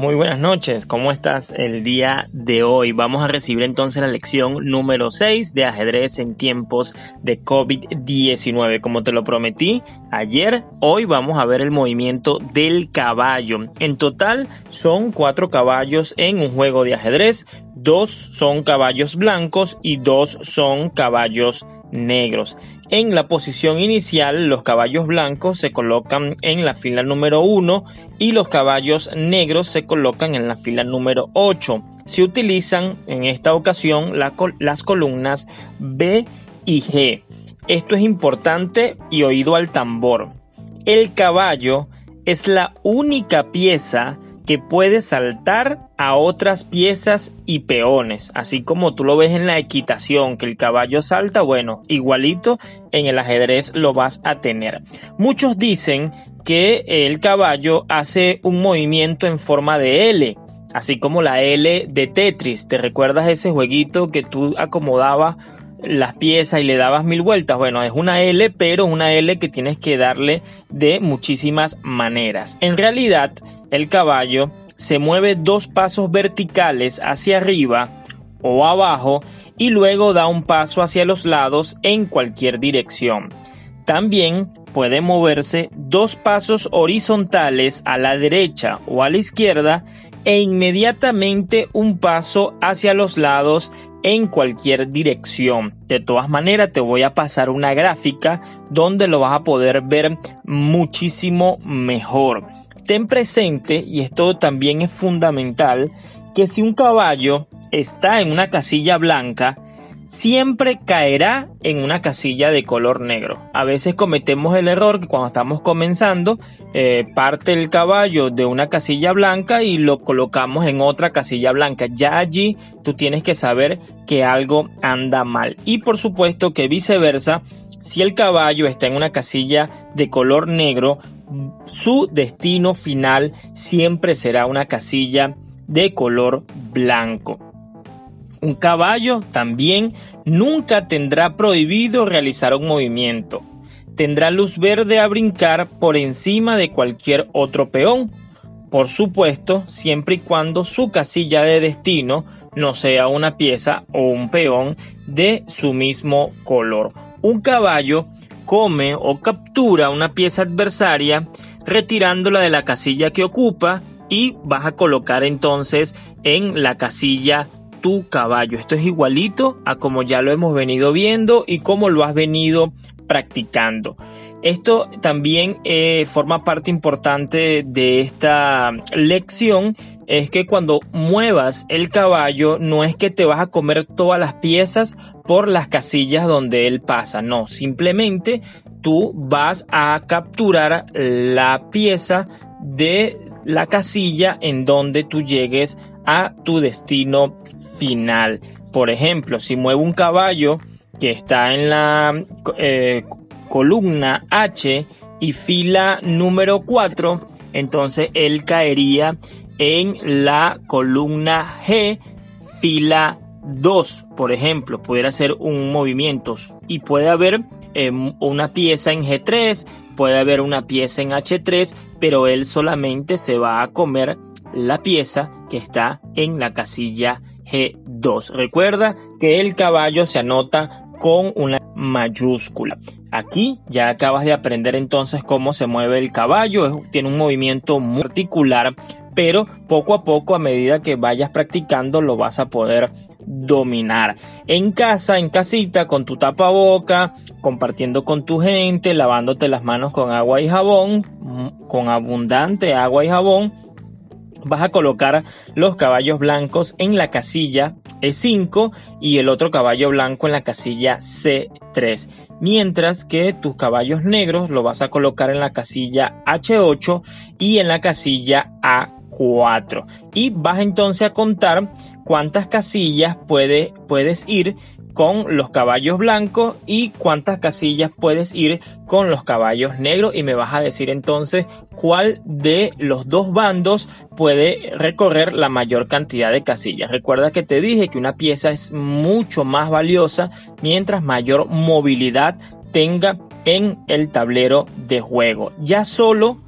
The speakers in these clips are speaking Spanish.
Muy buenas noches, ¿cómo estás el día de hoy? Vamos a recibir entonces la lección número 6 de ajedrez en tiempos de COVID-19. Como te lo prometí ayer, hoy vamos a ver el movimiento del caballo. En total son cuatro caballos en un juego de ajedrez, dos son caballos blancos y dos son caballos negros. En la posición inicial, los caballos blancos se colocan en la fila número 1 y los caballos negros se colocan en la fila número 8. Se utilizan en esta ocasión las columnas B y G. Esto es importante y oído al tambor. El caballo es la única pieza que puede saltar a otras piezas y peones, así como tú lo ves en la equitación, que el caballo salta, bueno, igualito en el ajedrez lo vas a tener. Muchos dicen que el caballo hace un movimiento en forma de L, así como la L de Tetris. ¿Te recuerdas ese jueguito que tú acomodabas las piezas y le dabas mil vueltas. Bueno, es una L, pero una L que tienes que darle de muchísimas maneras. En realidad, el caballo se mueve dos pasos verticales hacia arriba o abajo y luego da un paso hacia los lados en cualquier dirección. También puede moverse dos pasos horizontales a la derecha o a la izquierda e inmediatamente un paso hacia los lados en cualquier dirección. De todas maneras, te voy a pasar una gráfica donde lo vas a poder ver muchísimo mejor. Ten presente, y esto también es fundamental, que si un caballo está en una casilla blanca, siempre caerá en una casilla de color negro. A veces cometemos el error que cuando estamos comenzando eh, parte el caballo de una casilla blanca y lo colocamos en otra casilla blanca. Ya allí tú tienes que saber que algo anda mal. Y por supuesto que viceversa, si el caballo está en una casilla de color negro, su destino final siempre será una casilla de color blanco. Un caballo también nunca tendrá prohibido realizar un movimiento. Tendrá luz verde a brincar por encima de cualquier otro peón. Por supuesto, siempre y cuando su casilla de destino no sea una pieza o un peón de su mismo color. Un caballo come o captura una pieza adversaria retirándola de la casilla que ocupa y vas a colocar entonces en la casilla tu caballo. Esto es igualito a como ya lo hemos venido viendo y como lo has venido practicando. Esto también eh, forma parte importante de esta lección. Es que cuando muevas el caballo no es que te vas a comer todas las piezas por las casillas donde él pasa. No, simplemente tú vas a capturar la pieza de la casilla en donde tú llegues a tu destino final. Por ejemplo, si muevo un caballo que está en la eh, columna H y fila número 4, entonces él caería en la columna G, fila 2, por ejemplo, pudiera hacer un movimiento y puede haber em, una pieza en G3, puede haber una pieza en H3, pero él solamente se va a comer la pieza que está en la casilla G2. Recuerda que el caballo se anota con una mayúscula. Aquí ya acabas de aprender entonces cómo se mueve el caballo. Tiene un movimiento muy particular, pero poco a poco, a medida que vayas practicando, lo vas a poder dominar. En casa, en casita, con tu tapaboca, compartiendo con tu gente, lavándote las manos con agua y jabón, con abundante agua y jabón vas a colocar los caballos blancos en la casilla E5 y el otro caballo blanco en la casilla C3. Mientras que tus caballos negros lo vas a colocar en la casilla H8 y en la casilla A4. Y vas entonces a contar cuántas casillas puede, puedes ir con los caballos blancos y cuántas casillas puedes ir con los caballos negros y me vas a decir entonces cuál de los dos bandos puede recorrer la mayor cantidad de casillas. Recuerda que te dije que una pieza es mucho más valiosa mientras mayor movilidad tenga en el tablero de juego. Ya solo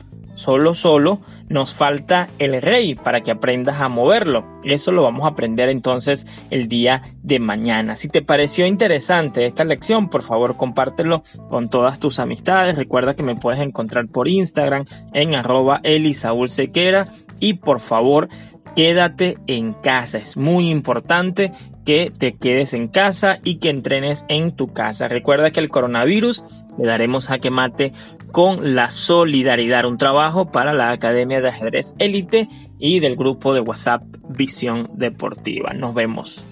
solo, solo nos falta el rey para que aprendas a moverlo. Eso lo vamos a aprender entonces el día de mañana. Si te pareció interesante esta lección, por favor compártelo con todas tus amistades. Recuerda que me puedes encontrar por Instagram en arroba elisaulsequera y por favor quédate en casa. Es muy importante que te quedes en casa y que entrenes en tu casa. Recuerda que el coronavirus le daremos a que mate con la solidaridad, un trabajo para la Academia de Ajedrez Élite y del grupo de WhatsApp Visión Deportiva. Nos vemos.